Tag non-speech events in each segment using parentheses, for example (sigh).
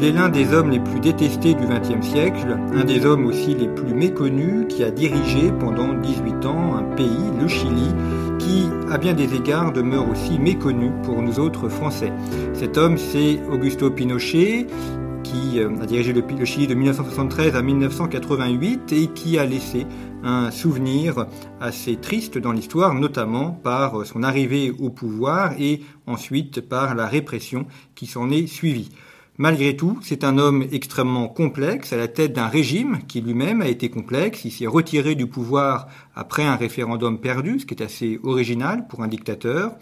Il est l'un des hommes les plus détestés du XXe siècle, un des hommes aussi les plus méconnus qui a dirigé pendant 18 ans un pays, le Chili, qui, à bien des égards, demeure aussi méconnu pour nous autres Français. Cet homme, c'est Augusto Pinochet, qui euh, a dirigé le, le Chili de 1973 à 1988 et qui a laissé un souvenir assez triste dans l'histoire, notamment par son arrivée au pouvoir et ensuite par la répression qui s'en est suivie. Malgré tout, c'est un homme extrêmement complexe, à la tête d'un régime qui lui-même a été complexe. Il s'est retiré du pouvoir après un référendum perdu, ce qui est assez original pour un dictateur.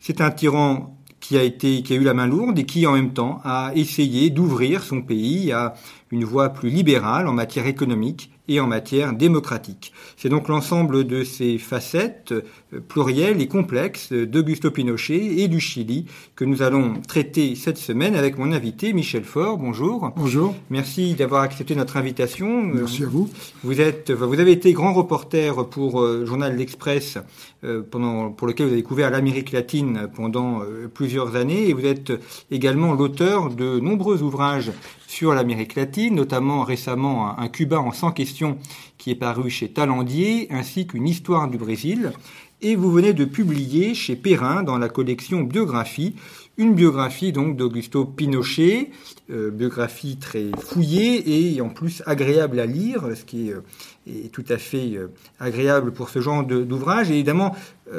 C'est un tyran qui a été, qui a eu la main lourde et qui, en même temps, a essayé d'ouvrir son pays à une voie plus libérale en matière économique et en matière démocratique. C'est donc l'ensemble de ces facettes euh, plurielles et complexes d'Augusto Pinochet et du Chili que nous allons traiter cette semaine avec mon invité Michel Faure. Bonjour. Bonjour. Merci d'avoir accepté notre invitation. Merci à vous. Vous êtes, vous avez été grand reporter pour euh, Journal L'Express euh, pendant, pour lequel vous avez couvert l'Amérique latine pendant plusieurs années et vous êtes également l'auteur de nombreux ouvrages sur l'Amérique latine, notamment récemment un, Cuba en 100 questions qui est paru chez Talandier, ainsi qu'une histoire du Brésil. Et vous venez de publier chez Perrin, dans la collection Biographie, une biographie donc d'Augusto Pinochet, euh, biographie très fouillée et en plus agréable à lire, ce qui est, euh, tout à fait euh, agréable pour ce genre d'ouvrage. Évidemment,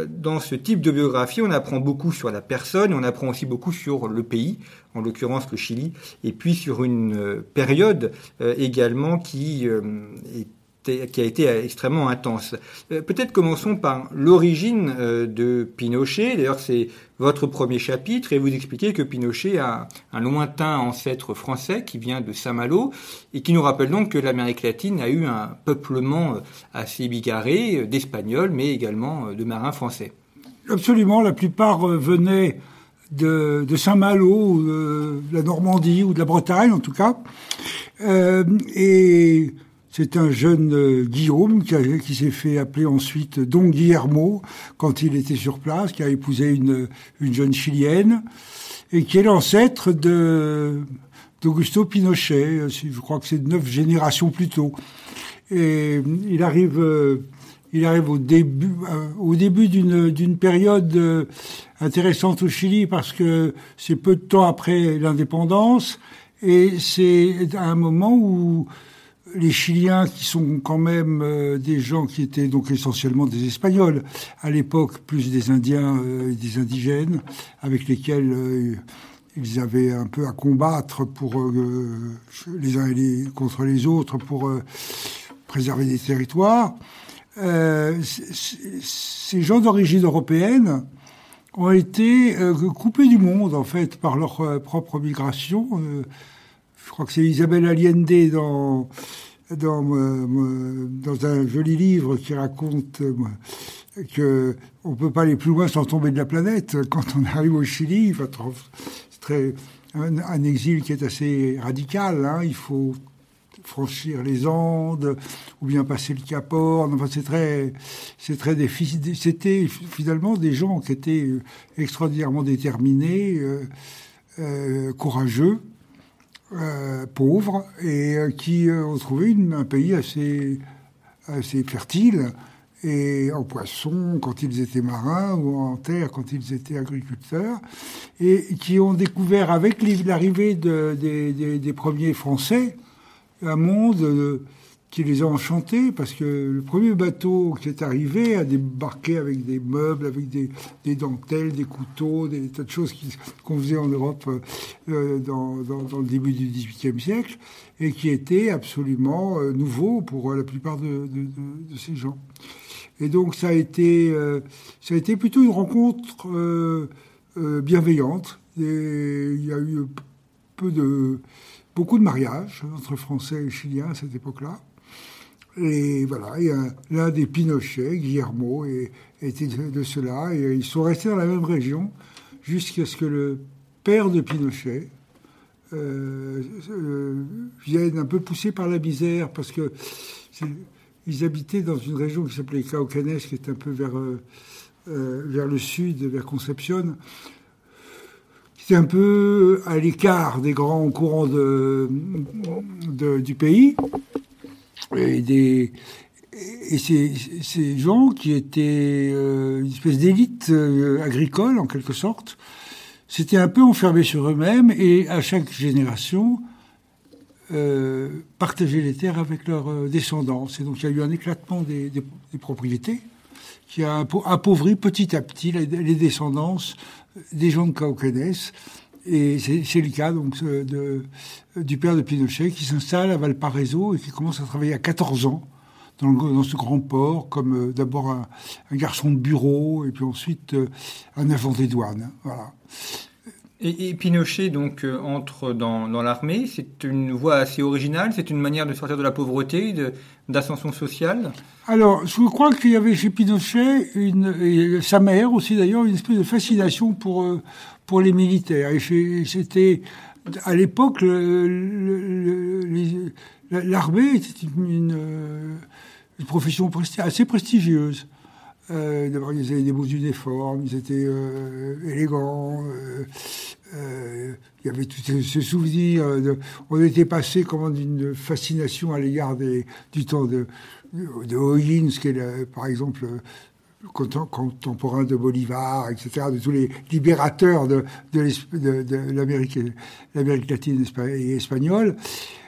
dans ce type de biographie, on apprend beaucoup sur la personne, on apprend aussi beaucoup sur le pays, en l'occurrence le Chili, et puis sur une période également qui est qui a été extrêmement intense. Peut-être commençons par l'origine de Pinochet. D'ailleurs, c'est votre premier chapitre et vous expliquez que Pinochet a un lointain ancêtre français qui vient de Saint-Malo et qui nous rappelle donc que l'Amérique latine a eu un peuplement assez bigarré d'Espagnols, mais également de marins français. Absolument, la plupart venaient de, Saint-Malo, de la Normandie ou de la Bretagne en tout cas. Euh, et c'est un jeune euh, Guillaume qui, s'est fait appeler ensuite Don Guillermo quand il était sur place, qui a épousé une, une jeune chilienne et qui est l'ancêtre d'Augusto Pinochet. Je crois que c'est neuf générations plus tôt. Et il arrive, euh, il arrive au début, euh, d'une d'une période intéressante au Chili parce que c'est peu de temps après l'indépendance et c'est un moment où les Chiliens, qui sont quand même euh, des gens qui étaient donc essentiellement des Espagnols à l'époque, plus des Indiens euh, et des indigènes, avec lesquels euh, ils avaient un peu à combattre pour les uns contre les autres pour préserver des territoires. ces gens d'origine européenne ont été coupés du monde en fait par leur propre migration je crois que c'est Isabelle Allende dans, dans, euh, dans un joli livre qui raconte euh, que on peut pas aller plus loin sans tomber de la planète. Quand on arrive au Chili, c'est très un, exil qui est assez radical. Hein. Il faut franchir les Andes ou bien passer le Cap Horn. C'est très, c'est très. C'était finalement des gens qui étaient extraordinairement déterminés, euh, euh, courageux euh, pauvres et euh, qui euh, ont trouvé un pays assez, assez fertile et en poisson quand ils étaient marins ou en terre quand ils étaient agriculteurs et qui ont découvert avec l'arrivée de, des, premiers Français un monde qui les a enchantés parce que le premier bateau qui est arrivé a débarqué avec des meubles, avec des, dentelles, des couteaux, des tas de choses qu'on faisait en Europe euh, dans, le début du XVIIIe siècle et qui étaient absolument euh, nouveaux pour la plupart de, ces gens. Et donc ça a été, euh, ça a été plutôt une rencontre euh, bienveillante. Il y a eu beaucoup de mariages entre Français et Chiliens à cette époque-là. Et voilà, l'un des Pinochet, Guillermo, était de cela. Et ils sont restés dans la même région jusqu'à ce que le père de Pinochet euh, euh, vienne un peu poussé par la misère, parce que ils habitaient dans une région qui s'appelait Caucanes, qui est un peu vers, euh, le sud, vers était un peu à l'écart des grands courants du pays et des et ces, ces gens qui étaient euh, une espèce d'élite euh, agricole en quelque sorte, s'étaient un peu enfermés sur eux-mêmes et à chaque génération euh, partageaient les terres avec leurs euh, descendants. Et donc il y a eu un éclatement des, des, propriétés qui a appauvri petit à petit les, les descendances des gens de Caucanès. Et c'est le cas donc de, du père de Pinochet qui s'installe à Valparaiso et qui commence à travailler à 14 ans dans, le, dans ce grand port comme euh, d'abord un, un, garçon de bureau et puis ensuite euh, un agent des douanes. Voilà. Et, et, Pinochet donc euh, entre dans, dans l'armée. C'est une voie assez originale. C'est une manière de sortir de la pauvreté, d'ascension sociale? Alors, je crois qu'il y avait chez Pinochet une, et sa mère aussi d'ailleurs une espèce de fascination pour euh, pour les militaires. Et c'était à l'époque l'armée était une, profession presti assez prestigieuse. Euh, D'abord, ils avaient des beaux uniformes, ils étaient euh, élégants. Euh, il y avait tout ce souvenir. On était passé comment d'une fascination à l'égard du temps de, de qui est par exemple contemporain de Bolivar, etc., de tous les libérateurs de, l'Amérique latine et espagnole,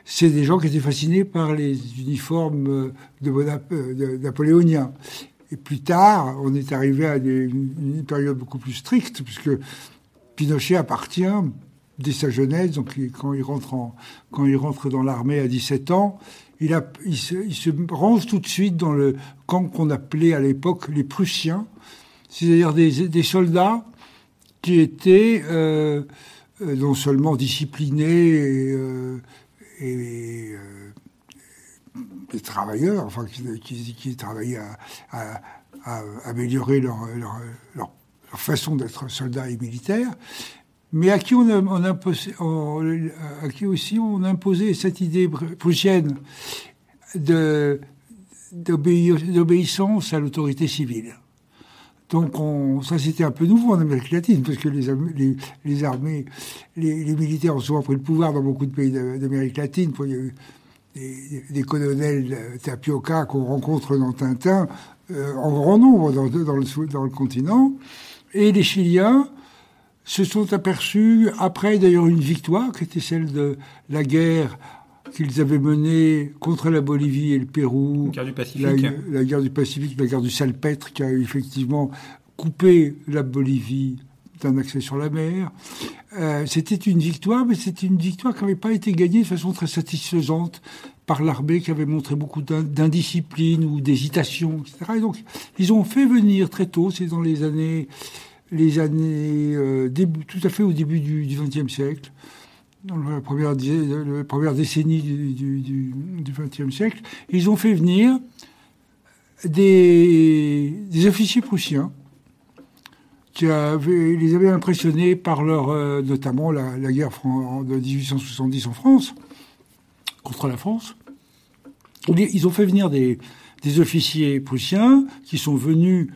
c'est des gens qui étaient fascinés par les uniformes de, napoléoniens. Et plus tard, on est arrivé à une période beaucoup plus stricte, puisque Pinochet appartient dès sa jeunesse, donc quand il rentre dans l'armée à 17 ans, il, se, range tout de suite dans le camp qu'on appelait à l'époque les Prussiens, c'est-à-dire des, soldats qui étaient euh, non seulement disciplinés et, euh, euh, travailleurs, enfin qui, travaillaient à, améliorer leur, leur façon d'être soldat et militaire, mais à qui on, a, on, imposé, on, à qui aussi on imposait cette idée prussienne d'obéissance à l'autorité civile? Donc on, ça c'était un peu nouveau en Amérique latine parce que les, armées, les, militaires ont souvent pris le pouvoir dans beaucoup de pays d'Amérique latine. Il y a eu des, des colonels tapioca qu'on rencontre dans Tintin euh, en grand nombre dans le continent. Et les Chiliens se sont aperçus, après d'ailleurs une victoire, qui était celle de la guerre qu'ils avaient menée contre la Bolivie et le Pérou, la guerre du Pacifique, la, la guerre du Pacifique, la guerre du Salpêtre, qui a effectivement coupé la Bolivie d'un accès sur la mer. Euh, c'était une victoire, mais c'était une victoire qui n'avait pas été gagnée de façon très satisfaisante par l'armée qui avait montré beaucoup d'indiscipline ou d'hésitation, etc. Et donc, ils ont fait venir très tôt, c'est dans les années les années euh, tout à fait au début du XXe siècle, dans la première, première décennie du XXe siècle, ils ont fait venir des, des officiers prussiens qui les avaient impressionnés par leur, euh, notamment la, la guerre de 1870 en France, contre la France. Ils ont fait venir des, des officiers prussiens qui sont venus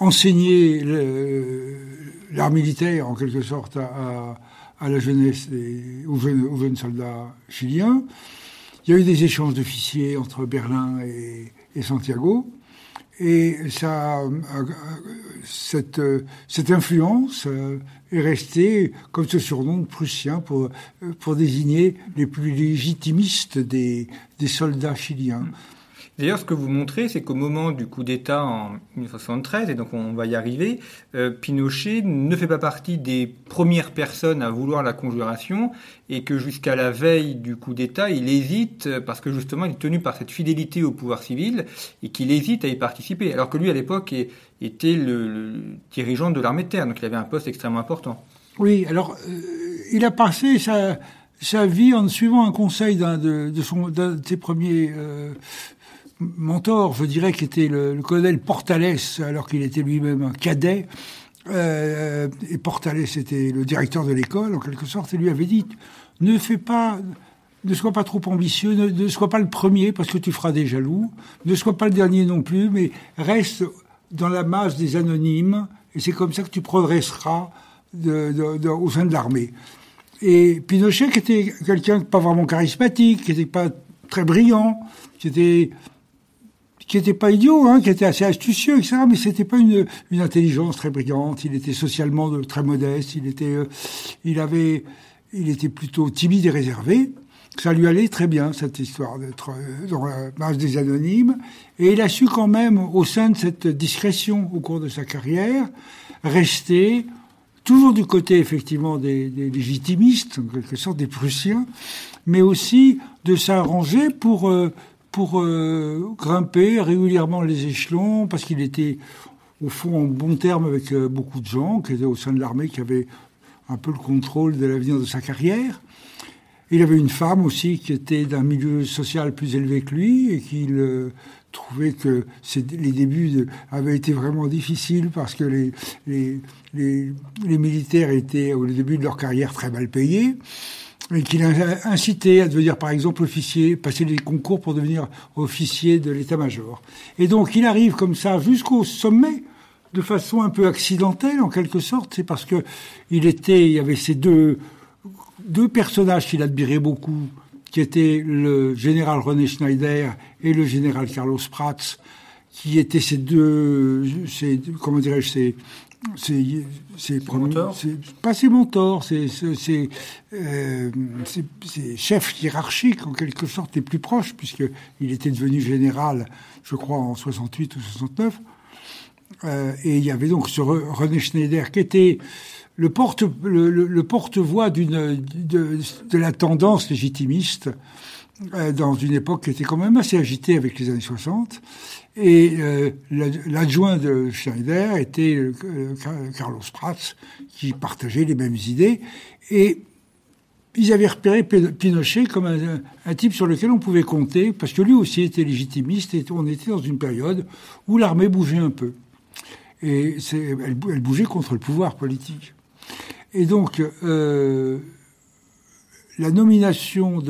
enseigner l'art militaire, en quelque sorte, à, la jeunesse, et aux, jeunes, soldats chiliens. Il y a eu des échanges d'officiers entre Berlin et, Santiago. Et ça, cette, influence est restée comme ce surnom prussien pour, désigner les plus légitimistes des, des soldats chiliens. D'ailleurs, ce que vous montrez, c'est qu'au moment du coup d'État en 1973, et donc on va y arriver, euh, Pinochet ne fait pas partie des premières personnes à vouloir la conjuration, et que jusqu'à la veille du coup d'État, il hésite, euh, parce que justement il est tenu par cette fidélité au pouvoir civil, et qu'il hésite à y participer, alors que lui, à l'époque, était le, dirigeant de l'armée de terre, donc il avait un poste extrêmement important. Oui, alors euh, il a passé sa, vie en suivant un conseil d'un de ses premiers mentor, je dirais, qui était le, colonel Portales, alors qu'il était lui-même un cadet. Euh, et Portales était le directeur de l'école, en quelque sorte, et lui avait dit ne fais pas, ne sois pas trop ambitieux, ne, sois pas le premier parce que tu feras des jaloux, ne sois pas le dernier non plus, mais reste dans la masse des anonymes, et c'est comme ça que tu progresseras au sein de l'armée. Et Pinochet, qui était quelqu'un pas vraiment charismatique, qui n'était pas très brillant, qui était qui n'était pas idiot, hein, qui était assez astucieux, etc. Mais c'était pas une, une intelligence très brillante. Il était socialement très modeste. Il était, euh, il avait, il était plutôt timide et réservé. Ça lui allait très bien cette histoire d'être euh, dans la base des anonymes. Et il a su quand même, au sein de cette discrétion au cours de sa carrière, rester toujours du côté effectivement des, des légitimistes, en quelque sorte des Prussiens, mais aussi de s'arranger pour euh, pour euh, grimper régulièrement les échelons, parce qu'il était au fond en bon terme avec euh, beaucoup de gens qui étaient au sein de l'armée, qui avaient un peu le contrôle de l'avenir de sa carrière. Il avait une femme aussi qui était d'un milieu social plus élevé que lui et qu'il euh, trouvait que les débuts avaient été vraiment difficiles parce que les, militaires étaient au début de leur carrière très mal payés et qu'il a incité à devenir, par exemple, officier, passer les concours pour devenir officier de l'état-major. Et donc, il arrive comme ça jusqu'au sommet, de façon un peu accidentelle, en quelque sorte. C'est parce que il était, il y avait ces deux, deux personnages qu'il admirait beaucoup, qui étaient le général René Schneider et le général Carlos Prats, qui étaient ces deux, ces, comment dirais-je, ces, c'est c'est pas ses mentors, c'est c'est euh, chefs hiérarchiques en quelque sorte les plus proches puisque il était devenu général, je crois en 68 ou 69. Euh, et il y avait donc ce René Schneider qui était le porte le, le porte-voix d'une de, de, la tendance légitimiste dans une époque qui était quand même assez agitée avec les années 60 et euh, l'adjoint de Schneider était euh, Carlos Prats, qui partageait les mêmes idées. Et ils avaient repéré Pinochet comme un, type sur lequel on pouvait compter, parce que lui aussi était légitimiste, et on était dans une période où l'armée bougeait un peu. Et elle, elle, bougeait contre le pouvoir politique. Et donc, euh, la nomination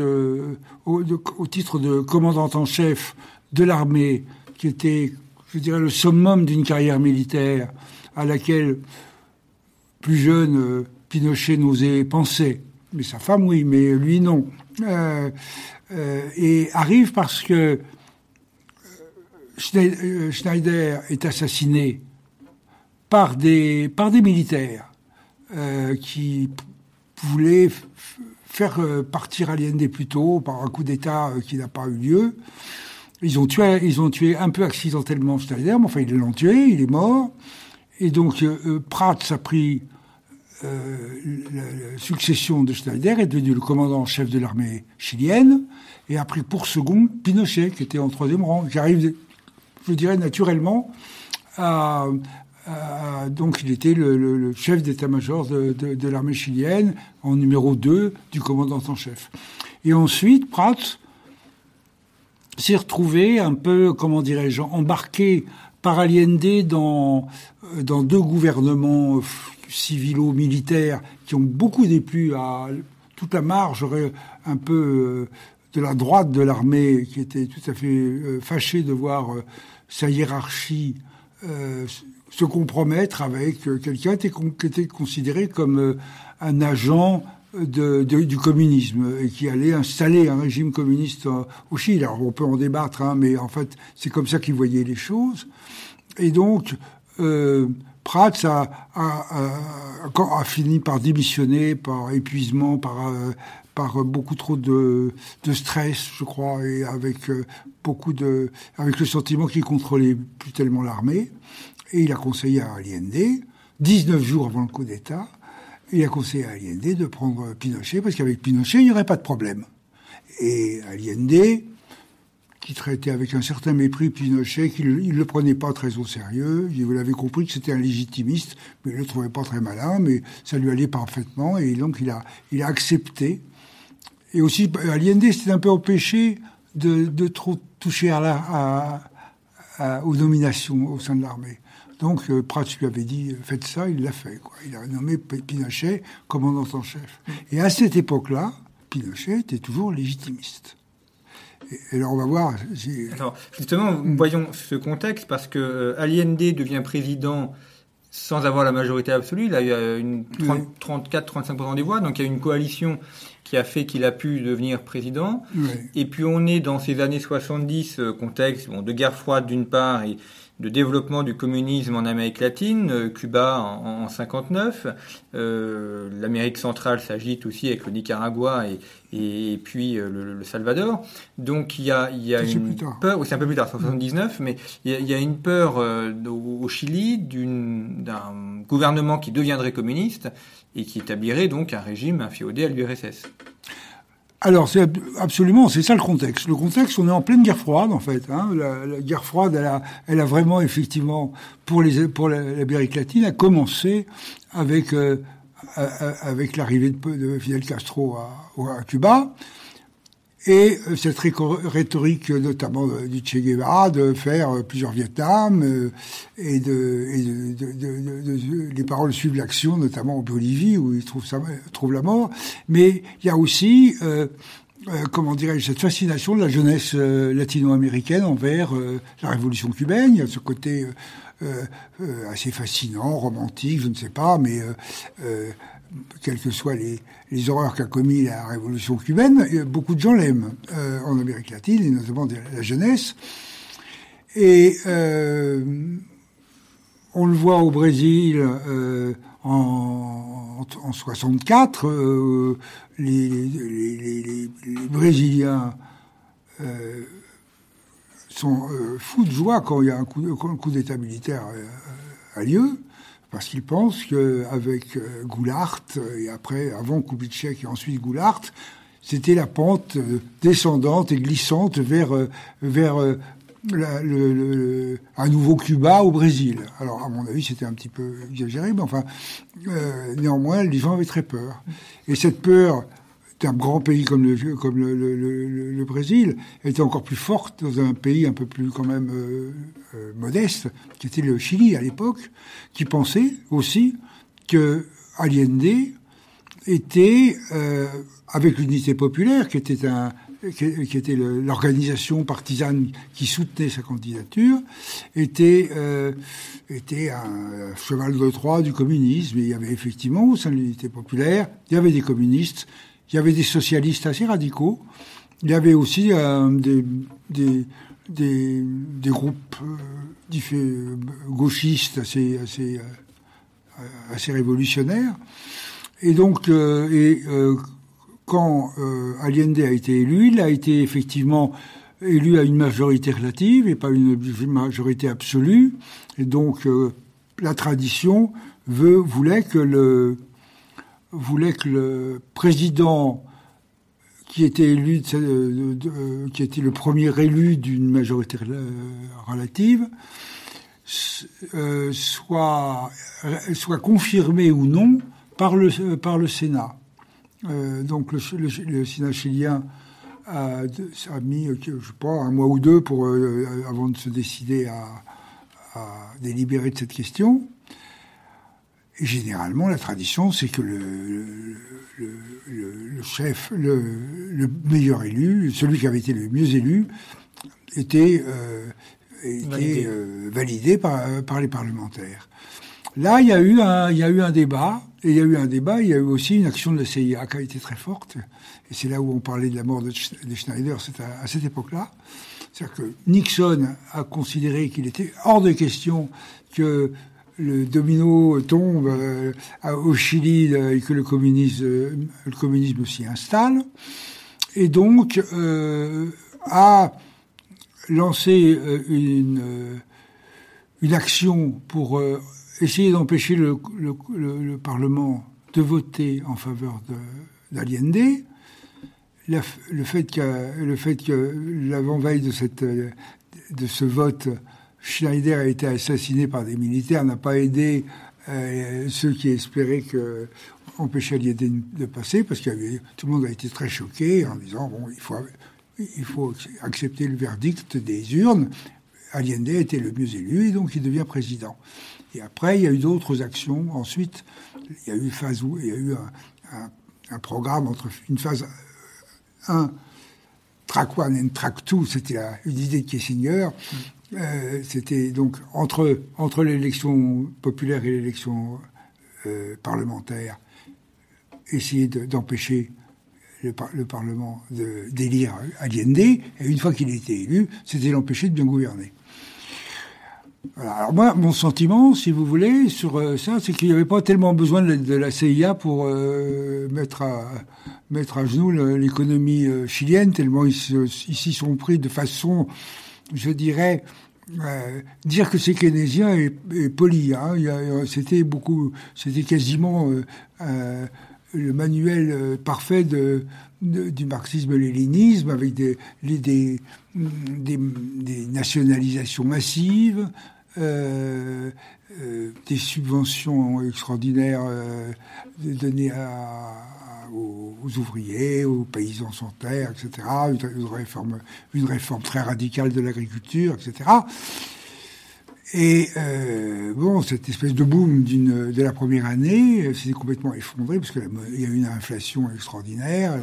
au, titre de commandant en chef de l'armée qui était, je dirais, le summum d'une carrière militaire à laquelle, plus jeune, euh, Pinochet n'osait penser. Mais sa femme, oui, mais lui, non. Euh, euh, et arrive parce que Schneider est assassiné par des, par des militaires qui voulaient faire partir Allende plus tôt par un coup d'État qui n'a pas eu lieu. Ils ont tué, ils ont tué un peu accidentellement Schneider, mais enfin ils l'ont tué, il est mort. Et donc euh, euh Prats a pris euh, la, succession de Schneider, est devenu le commandant en chef de l'armée chilienne, et a pris pour second Pinochet, qui était en troisième rang, qui arrive, je dirais naturellement, à, donc il était le, chef d'état-major de, l'armée chilienne, en numéro 2 du commandant en chef. Et ensuite, Prats s'est retrouvé un peu, comment dirais-je, embarqué par Allende dans, euh, deux gouvernements euh, civilo-militaires qui ont beaucoup déplu à toute la marge un peu euh, de la droite de l'armée, qui était tout à fait fâché de voir sa hiérarchie se compromettre avec quelqu'un qui était considéré comme un agent du communisme et qui allait installer un régime communiste au Chili. Alors on peut en débattre, hein, mais en fait c'est comme ça qu'il voyait les choses. Et donc euh, Prats a, fini par démissionner par épuisement, par, euh, beaucoup trop de, stress, je crois, et avec euh, beaucoup de, avec le sentiment qu'il contrôlait plus tellement l'armée. Et il a conseillé à Allende, 19 jours avant le coup d'État, il a conseillé à Allende de prendre Pinochet, parce qu'avec Pinochet, il n'y aurait pas de problème. Et Allende, qui traitait avec un certain mépris Pinochet, qu'il ne le prenait pas très au sérieux, vous l'avez compris que c'était un légitimiste, mais il le trouvait pas très malin, mais ça lui allait parfaitement, et donc il a, il accepté. Et aussi, Allende s'était un peu empêché de, trop toucher à, aux nominations au sein de l'armée. Donc euh, Prats lui avait dit faites ça, il l'a fait. Quoi. Il a nommé Pinochet commandant en chef. Et à cette époque-là, Pinochet était toujours légitimiste. Et, alors on va voir. Alors, justement, voyons ce contexte parce que euh, Allende devient président sans avoir la majorité absolue. Il a eu euh, une 34-35% des voix, donc il y a une coalition qui a fait qu'il a pu devenir président. Et puis on est dans ces années 70, contexte bon, de guerre froide d'une part et de développement du communisme en Amérique latine, euh, Cuba en, en 59, euh, l'Amérique centrale s'agite aussi avec le Nicaragua et, et, puis euh, le, Salvador. Donc il y a, il y a une peur, c'est un peu plus tard, 79, mais il y a, il y a une peur euh, au, Chili d'un gouvernement qui deviendrait communiste et qui établirait donc un régime inféodé à l'URSS. Alors, c'est absolument, c'est ça le contexte. Le contexte, on est en pleine guerre froide, en fait. Hein. La, guerre froide, elle a, vraiment, effectivement, pour les pour l'Amérique latine, a commencé avec euh, l'arrivée de, de, Fidel Castro à Cuba. Et euh, cette rhétorique, notamment euh, du Che Guevara, de faire euh, plusieurs Vietnam, et, de, et de, de, les paroles suivent l'action, notamment en Bolivie, où il trouve, ça, trouve la mort. Mais il y a aussi, euh, comment dirais-je, cette fascination de la jeunesse latino-américaine envers la révolution cubaine. Il y a ce côté assez fascinant, romantique, je ne sais pas, mais quelles que soient les, horreurs qu'a commis la révolution cubaine, beaucoup de gens l'aiment euh, en Amérique latine, et notamment la jeunesse. Et euh, on le voit au Brésil euh, en, en, 64, euh, les, Brésiliens euh, sont euh, fous de joie quand il y a un coup, coup d'État militaire a lieu parce qu'ils pensent qu'avec euh, Goulart, et après, avant Kubitschek et ensuite Goulart, c'était la pente euh, descendante et glissante vers, euh, vers la, le, un nouveau Cuba au Brésil. Alors, à mon avis, c'était un petit peu exagéré, mais enfin, euh, néanmoins, les gens avaient très peur. Et cette peur un grand pays comme le, Brésil était encore plus forte dans un pays un peu plus quand même euh, euh, modeste, qui était le Chili à l'époque, qui pensait aussi que Allende était, euh, avec l'unité populaire, qui était l'organisation partisane qui soutenait sa candidature, était était un cheval de Troie du communisme. Et il y avait effectivement au sein de l'unité populaire, il y avait des communistes il y avait des socialistes assez radicaux. Il y avait aussi euh, des, groupes euh, gauchistes assez, euh, révolutionnaires. Et donc, euh, euh, quand Allende a été élu, il a été effectivement élu à une majorité relative et pas une majorité absolue. Et donc, la tradition voulait que le, voulait que le président qui était élu, euh, qui était le premier élu d'une majorité relative, euh, soit soit confirmé ou non par le Sénat. Euh, donc le, Sénat chilien a, mis, je sais pas, un mois ou deux avant de se décider à délibérer de cette question généralement, la tradition, c'est que le, le, le, chef, le, meilleur élu, celui qui avait été le mieux élu, était, euh, était validé, euh, validé par, par, les parlementaires. Là, il y a eu un, il y a eu un débat Et il y a eu un débat, il y a eu aussi une action de la CIA qui a été très forte. Et c'est là où on parlait de la mort de, Schneider, c'est à, cette époque-là. C'est-à-dire que Nixon a considéré qu'il était hors de question que le domino tombe euh, au Chili et que le communisme, le communisme s'y installe. Et donc euh, a lancé euh, une, une action pour essayer d'empêcher le, le, Parlement de voter en faveur d'Allende. Le fait que, l'avant-veille de, de ce vote, Schneider a été assassiné par des militaires n'a pas aidé euh, ceux qui espéraient que empêcher Allende de passer, parce que tout le monde a été très choqué en disant bon, il faut, accepter le verdict des urnes. Allende était le mieux élu et donc il devient président. Et après, il y a eu d'autres actions. Ensuite, il y a eu phase où il y a eu un, programme entre une phase 1, track 1 et track 2, c'était une idée de Kissinger. Euh, c'était donc entre, entre l'élection populaire et l'élection euh, parlementaire, essayer d'empêcher le, le, Parlement d'élire Allende. Et une fois qu'il était élu, c'était l'empêcher de bien gouverner. Alors moi, mon sentiment, si vous voulez, sur euh, ça, c'est qu'il n'y avait pas tellement besoin de, la CIA pour mettre, à, mettre à genoux l'économie chilienne, tellement ils s'y sont pris de façon, je dirais, dire que c'est keynésien est, poli. Hein. C'était beaucoup, c'était quasiment le manuel parfait du marxisme-léninisme avec des, des, des, nationalisations massives, euh, euh, des subventions extraordinaires euh, données aux, ouvriers, aux paysans sans terre, etc. Une, réforme, très radicale de l'agriculture, etc. Et bon, cette espèce de boom de la première année s'est complètement effondré parce qu'il y a eu une inflation extraordinaire.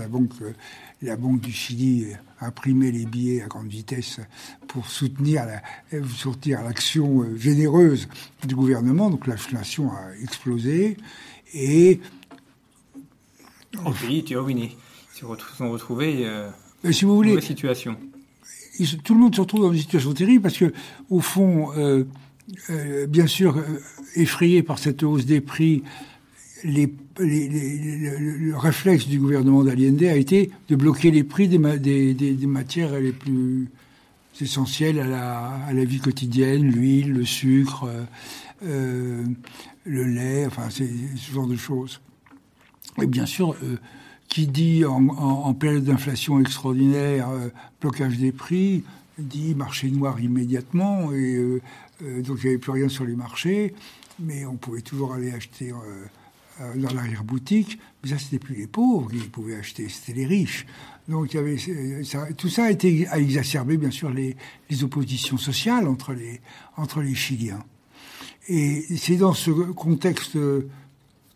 La banque, du Chili imprimer les billets à grande vitesse pour soutenir sortir l'action euh, généreuse du gouvernement. Donc l'inflation a explosé et les pays. Ils se sont retrouvés euh, si vous voulez, situation. tout le monde se retrouve dans une situation terrible parce que, au fond, euh, bien sûr, effrayé par cette hausse des prix, les, le réflexe du gouvernement d'Allende a été de bloquer les prix des, des, des, matières les plus essentielles à la, à la vie quotidienne, l'huile, le sucre, euh, euh le lait, enfin ce genre de choses. Et bien sûr, euh, qui dit en, période d'inflation extraordinaire, euh, blocage des prix, dit marché noir immédiatement, et donc il n'y avait plus rien sur les marchés, mais on pouvait toujours aller acheter euh, dans l'arrière-boutique, mais ça, c'était plus les pauvres qui pouvaient acheter, c'était les riches. Donc, il y avait, ça, tout ça a exacerbé, bien sûr, les, les, oppositions sociales entre les, entre les Chiliens. Et c'est dans ce contexte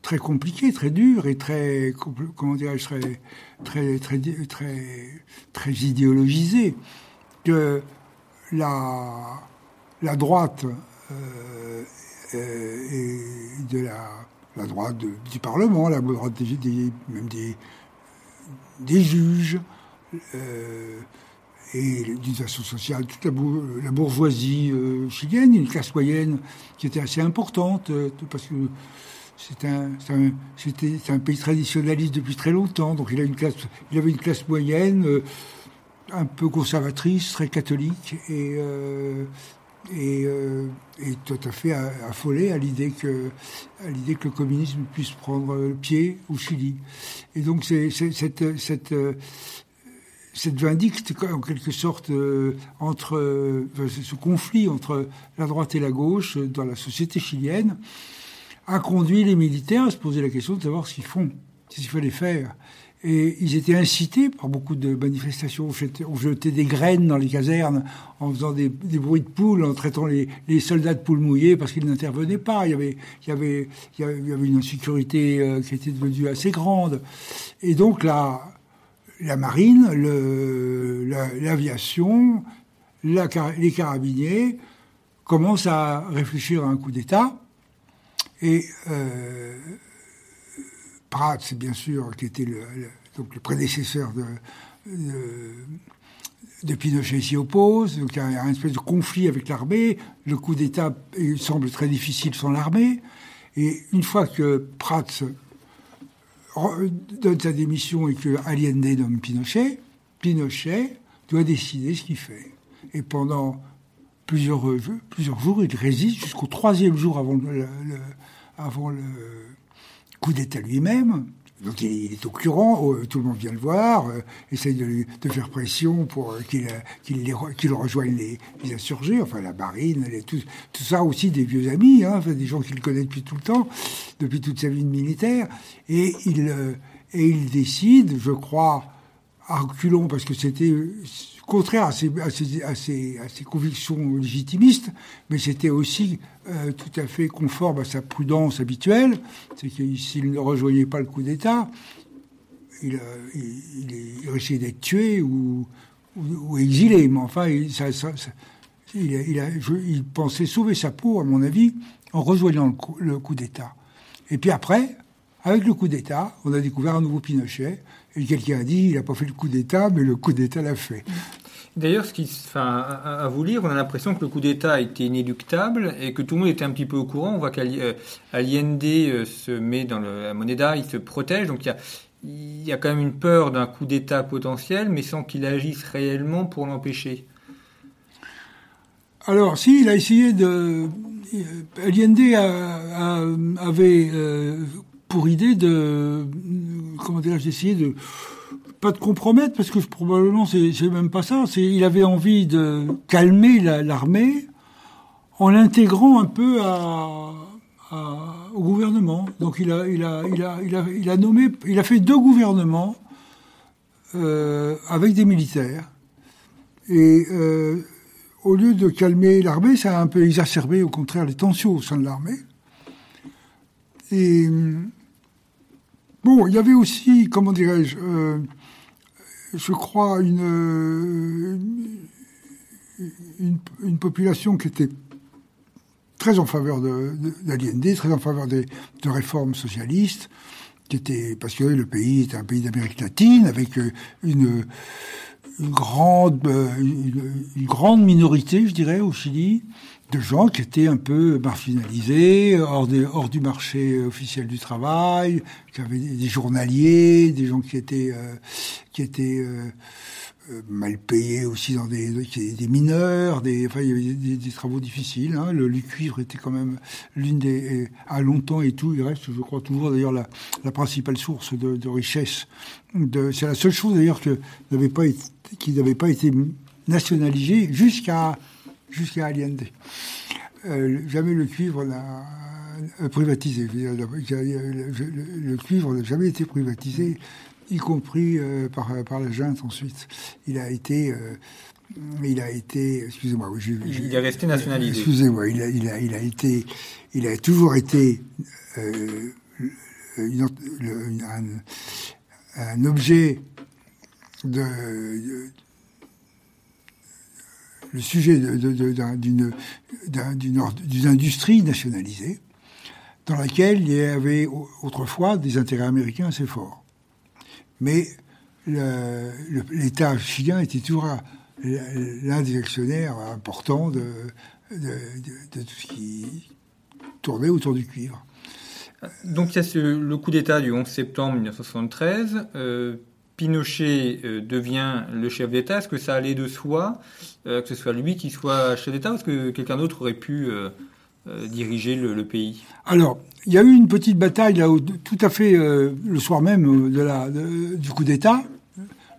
très compliqué, très dur et très, comment dirais-je, très, très, très, très, idéologisé que la, la droite euh, euh, de la la droite du Parlement, la droite des, même des, des juges, euh, et d'une façon sociale, toute la, bourgeoisie euh, chilienne, une classe moyenne qui était assez importante, parce que c'est un, c'était un, pays traditionnaliste depuis très longtemps, donc il, a une classe, il avait une classe moyenne un peu conservatrice, très catholique, et et, euh, tout à fait affolé à l'idée que, que le communisme puisse prendre le pied au Chili. Et donc c'est, cette, cette, cette vindicte, en quelque sorte, euh, entre ce conflit entre la droite et la gauche dans la société chilienne, a conduit les militaires à se poser la question de savoir ce qu'ils font, ce qu'il fallait faire. Et ils étaient incités par beaucoup de manifestations. On jetait, des graines dans les casernes en faisant des, bruits de poules, en traitant les, soldats de poules mouillées parce qu'ils n'intervenaient pas. Il y, avait, une insécurité euh, qui était devenue assez grande. Et donc la, marine, l'aviation, la, les carabiniers commencent à réfléchir à un coup d'État. Et euh, bien sûr, qui était le, donc le prédécesseur de, de, Pinochet s'y oppose. Donc il y a un espèce de conflit avec l'armée. Le coup d'État semble très difficile sans l'armée. Et une fois que Pratt donne sa démission et que Allende nomme Pinochet, Pinochet doit décider ce qu'il fait. Et pendant plusieurs, plusieurs jours, il résiste jusqu'au troisième jour avant le, coup d'État lui-même. Donc il, est au courant, tout le monde vient le voir, euh, essaye de, de, faire pression pour euh, qu'il qu'il rejoigne les, les, insurgés, enfin la marine, tout, tout, ça aussi des vieux amis, hein, enfin, des gens qu'il connaît depuis tout le temps, depuis toute sa vie de militaire. Et il, euh, et il décide, je crois, à reculons, parce que c'était contraire à ses, convictions légitimistes, mais c'était aussi euh, tout à fait conforme à sa prudence habituelle. C'est que s'il ne rejoignait pas le coup d'État, il, euh, il, risquait d'être tué ou, exilé. Mais enfin, il, pensait sauver sa peau, à mon avis, en rejoignant le coup, coup d'État. Et puis après, avec le coup d'État, on a découvert un nouveau Pinochet. Et quelqu'un a dit, il n'a pas fait le coup d'État, mais le coup d'État l'a fait. D'ailleurs, ce qui, enfin, à, vous lire, on a l'impression que le coup d'État était inéluctable et que tout le monde était un petit peu au courant. On voit qu'Allende euh, se met dans le, la moneda, il se protège. Donc il y a, il y a quand même une peur d'un coup d'État potentiel, mais sans qu'il agisse réellement pour l'empêcher. Alors, si, il a essayé de. Allende avait euh, pour idée de. Comment dire, d'essayer de pas de compromettre, parce que probablement c'est même pas ça. C'est il avait envie de calmer l'armée en l'intégrant un peu au gouvernement. Donc il a, il a, il a, il a, il a nommé, il a fait deux gouvernements euh, avec des militaires. Et euh, au lieu de calmer l'armée, ça a un peu exacerbé au contraire les tensions au sein de l'armée. Et bon, il y avait aussi, comment dirais-je, euh, je crois, une, une, une, population qui était très en faveur d'Allende, de, très en faveur des, de réformes socialistes, qui était, parce que le pays était un pays d'Amérique latine, avec euh, une, une grande, euh, une, grande minorité, je dirais, au Chili, de gens qui étaient un peu marginalisés, hors, du marché officiel du travail, qui avaient des, journaliers, des gens qui étaient, euh, euh, euh, mal payés aussi dans des, mineurs, des, travaux difficiles. Hein. Le, cuivre était quand même l'une des, à longtemps et tout, il reste, je crois toujours d'ailleurs la, principale source de, richesse. C'est la seule chose d'ailleurs que qui n'avait pas été nationalisée jusqu'à jusqu'à Allende. Euh, jamais le cuivre n'a euh, privatisé. Le, cuivre n'a jamais été privatisé, y compris euh, par, par la junte ensuite. Il a été... Il a été, excusez-moi, il est resté nationalisé. Excusez-moi, il a, il a, il a été, il a toujours été euh, une, un, un, objet de, le sujet d'une industrie nationalisée dans laquelle il y avait autrefois des intérêts américains assez forts. Mais l'État chilien était toujours l'un des actionnaires importants de, tout ce qui tournait autour du cuivre. Donc il y a ce, le coup d'État du 11 septembre 1973. Euh, Pinochet euh, devient le chef d'État, est-ce que ça allait de soi euh, que ce soit lui qui soit chef d'État ou est-ce que quelqu'un d'autre aurait pu euh, diriger le, pays? Alors, il y a eu une petite bataille là, tout à fait le soir même du coup d'État,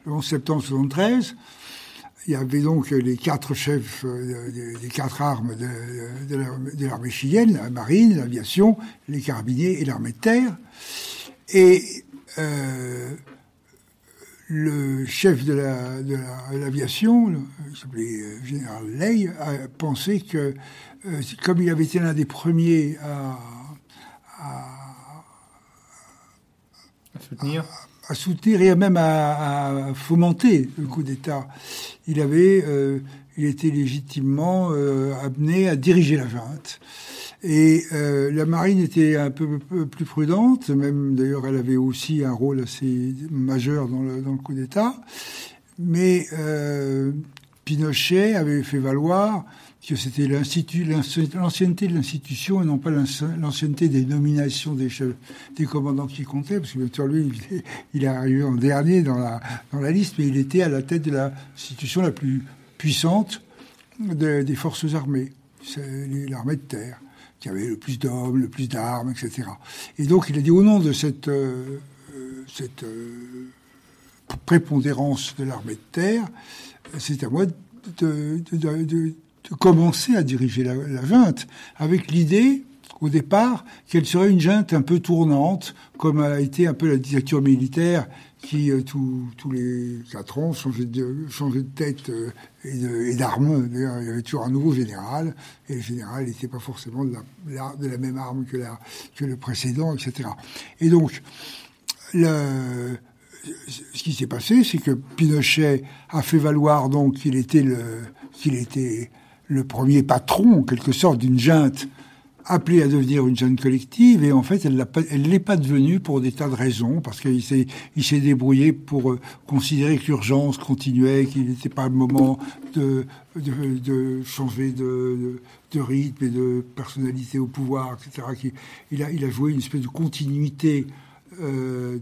le 11 septembre 1973. Il y avait donc les quatre chefs des quatre armes de, l'armée chilienne, la marine, l'aviation, les carabiniers et l'armée de terre. Et le chef de l'aviation, la, il s'appelait euh, général Ley, a pensé que, euh, comme il avait été l'un des premiers à, soutenir, à, soutenir et même à, fomenter le coup d'État, il avait, euh, il était légitimement euh, amené à diriger la junte. Et euh, la marine était un peu, plus prudente, même d'ailleurs elle avait aussi un rôle assez majeur dans le, coup d'État. Mais euh, Pinochet avait fait valoir que c'était l'ancienneté de l'institution et non pas l'ancienneté des nominations des, chefs, des commandants qui comptaient, parce que bien sûr lui, il est arrivé en dernier dans la liste, mais il était à la tête de l'institution la plus puissante des forces armées, l'armée de terre qui avait le plus d'hommes, le plus d'armes, etc. Et donc il a dit au nom de cette, euh, euh, euh, prépondérance de l'armée de terre, c'est à moi de, commencer à diriger la junte, avec l'idée au départ qu'elle serait une junte un peu tournante, comme a été un peu la dictature militaire qui, euh, tous les quatre ans, changeait de, tête euh, et d'armes. D'ailleurs, il y avait toujours un nouveau général, et le général n'était pas forcément de la, même arme que, le précédent, etc. Et donc, ce qui s'est passé, c'est que Pinochet a fait valoir qu'il était le qu'il était le premier patron, en quelque sorte, d'une junte appelée à devenir une jeune collective et en fait elle ne l'est pas devenue pour des tas de raisons parce qu'il s'est il débrouillé pour euh, considérer que l'urgence continuait qu'il n'était pas le moment de, de, changer de, rythme et de personnalité au pouvoir etc il a il a joué une espèce de continuité euh,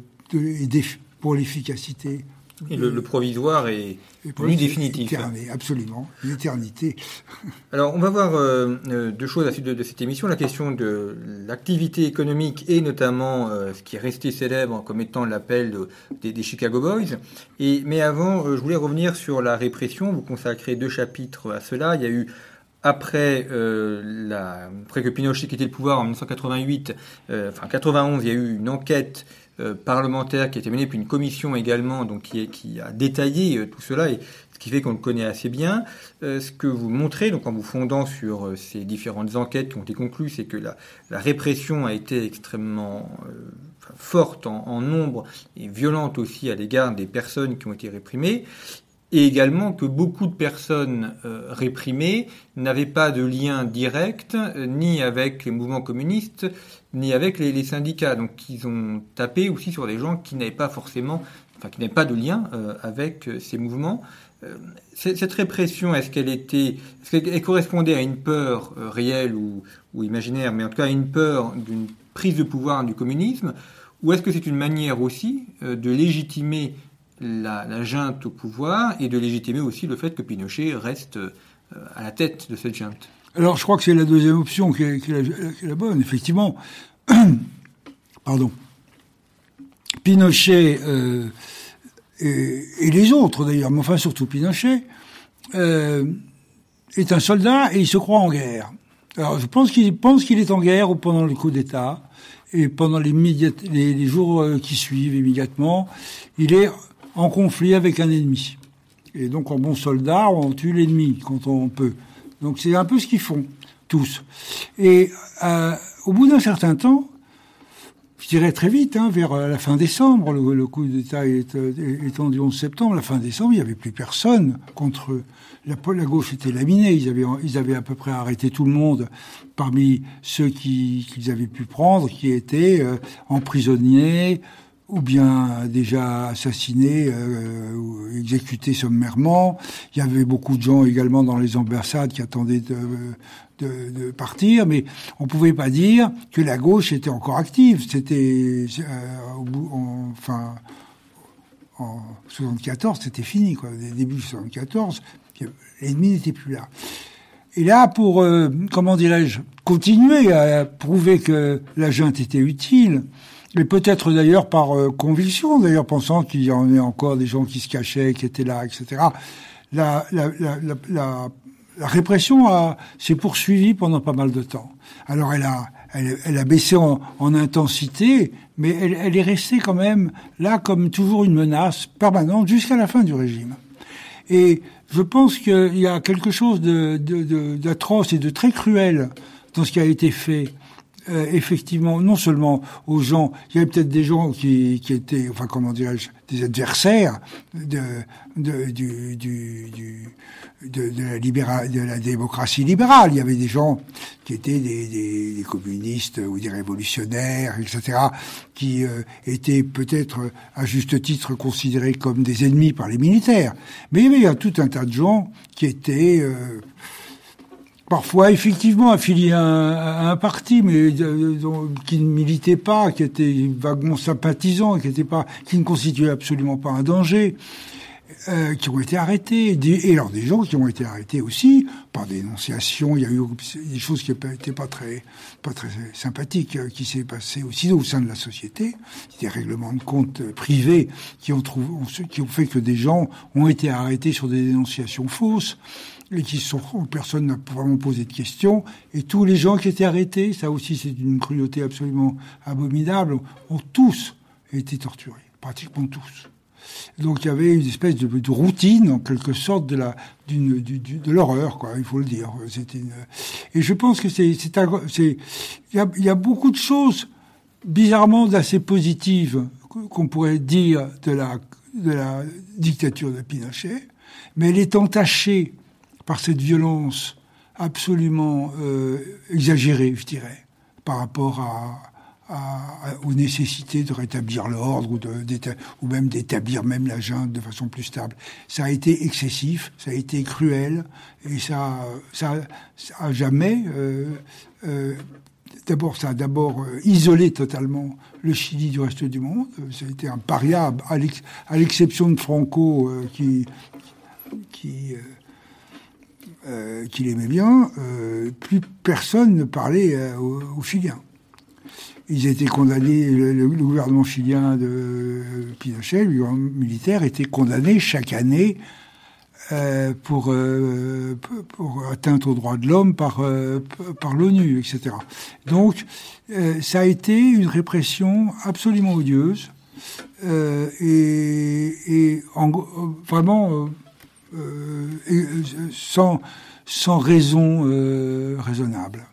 pour l'efficacité et le, provisoire est plus définitif. absolument, l'éternité. (laughs) Alors, on va voir euh, euh, deux choses à la suite de, cette émission. La question de l'activité économique et notamment euh, ce qui est resté célèbre comme étant l'appel des, Chicago Boys. Et, mais avant, je voulais revenir sur la répression. Vous consacrez deux chapitres à cela. Il y a eu après, la, après que Pinochet quittait le pouvoir en 1988, enfin 91, il y a eu une enquête euh, parlementaire qui a été menée, puis une commission également, donc qui, a détaillé euh, tout cela, et ce qui fait qu'on le connaît assez bien. Euh, ce que vous montrez, donc en vous fondant sur ces différentes enquêtes qui ont été conclues, c'est que la, répression a été extrêmement forte en, en, nombre et violente aussi à l'égard des personnes qui ont été réprimées, et également que beaucoup de personnes réprimées n'avaient pas de lien direct ni avec les mouvements communistes ni avec les, syndicats. Donc ils ont tapé aussi sur des gens qui n'avaient pas forcément, enfin qui n'avaient pas de lien euh, avec euh, ces mouvements. Euh, cette répression, est-ce qu'elle était, est-ce correspondait à une peur réelle ou, imaginaire, mais en tout cas à une peur d'une prise de pouvoir du communisme, ou est-ce que c'est une manière aussi de légitimer la, junte au pouvoir et de légitimer aussi le fait que Pinochet reste à la tête de cette junte? Alors, je crois que c'est la deuxième option qui est, la, bonne, effectivement. (clears throat) Pardon. Pinochet euh, et, les autres d'ailleurs, mais enfin surtout Pinochet, euh, est un soldat et il se croit en guerre. Alors, je pense qu'il pense qu'il est en guerre pendant le coup d'État et pendant les jours euh, qui suivent immédiatement, il est en conflit avec un ennemi. Et donc, en bon soldat, on tue l'ennemi quand on peut. Donc c'est un peu ce qu'ils font, tous. Et euh, au bout d'un certain temps, je dirais très vite, hein, vers la fin décembre, le, coup d'État étant du 11 septembre, la fin décembre, il n'y avait plus personne contre eux. La, la gauche était laminée, ils avaient, ils avaient à peu près arrêté tout le monde parmi ceux qu'ils avaient pu prendre, qui étaient euh, emprisonnés, ou bien déjà assassinés, euh, ou exécutés sommairement. Il y avait beaucoup de gens également dans les ambassades qui attendaient de, de, de partir, mais on pouvait pas dire que la gauche était encore active. C'était euh, enfin en 74, c'était fini quoi. Début 74, l'ennemi n'était plus là. Et là, pour euh, comment dirais-je, continuer à prouver que la junte était utile, et peut-être d'ailleurs par euh, conviction, d'ailleurs pensant qu'il y en ait encore des gens qui se cachaient, qui étaient là, etc. La, la, la, la, répression s'est poursuivie pendant pas mal de temps. Alors elle a, elle, a baissé en, en intensité, mais elle, est restée quand même là comme toujours une menace permanente jusqu'à la fin du régime. Et je pense qu'il y a quelque chose d'atroce de, de, et de très cruel dans ce qui a été fait euh, effectivement, non seulement aux gens, il y avait peut-être des gens qui, qui étaient, enfin comment dirais-je, des adversaires de, de, du, du, de, de, la libéra, de la démocratie libérale. Il y avait des gens qui étaient des, des, des communistes ou des révolutionnaires, etc., qui euh, étaient peut-être à juste titre considérés comme des ennemis par les militaires. Mais il y avait tout un tas de gens qui étaient euh, parfois effectivement affiliés à un, parti, mais euh, qui ne militaient pas, qui étaient vaguement sympathisants, qui, étaient pas, qui ne constituaient absolument pas un danger, euh, qui ont été arrêtés. et alors des gens qui ont été arrêtés aussi par dénonciation. Il y a eu des choses qui n'étaient pas très, pas très sympathiques euh, qui s'est passé aussi au sein de la société. Des règlements de compte privés qui ont, trouvé, qui ont fait que des gens ont été arrêtés sur des dénonciations fausses et qui sont personne n'a vraiment posé de questions. Et tous les gens qui étaient arrêtés, ça aussi c'est une cruauté absolument abominable, ont tous été torturés, pratiquement tous. Donc il y avait une espèce de, routine, en quelque sorte, de la, d'une, de l'horreur, quoi. Il faut le dire. C'était. Et je pense que c'est, c'est, il y y a beaucoup de choses bizarrement assez positives qu'on pourrait dire de la, de la dictature de Pinochet, mais elle est entachée par cette violence absolument euh, exagérée, je dirais, par rapport aux nécessités de rétablir l'ordre ou, même d'établir même la junte de façon plus stable. Ça a été excessif, ça a été cruel, et ça, ça, a jamais. Euh, euh, D'abord, ça a d'abord isolé totalement le Chili du reste du monde. Ça a été un paria, à l'exception de Franco, qui euh, euh, qu'il aimait bien, euh, plus personne ne parlait euh, aux, Chiliens. Ils étaient condamnés, le, gouvernement chilien de Pinochet, le gouvernement militaire, était condamné chaque année pour, pour atteinte aux droits de l'homme par, par l'ONU, etc. Donc, ça a été une répression absolument odieuse et, et en, vraiment euh, euh, sans, sans raison euh, raisonnable.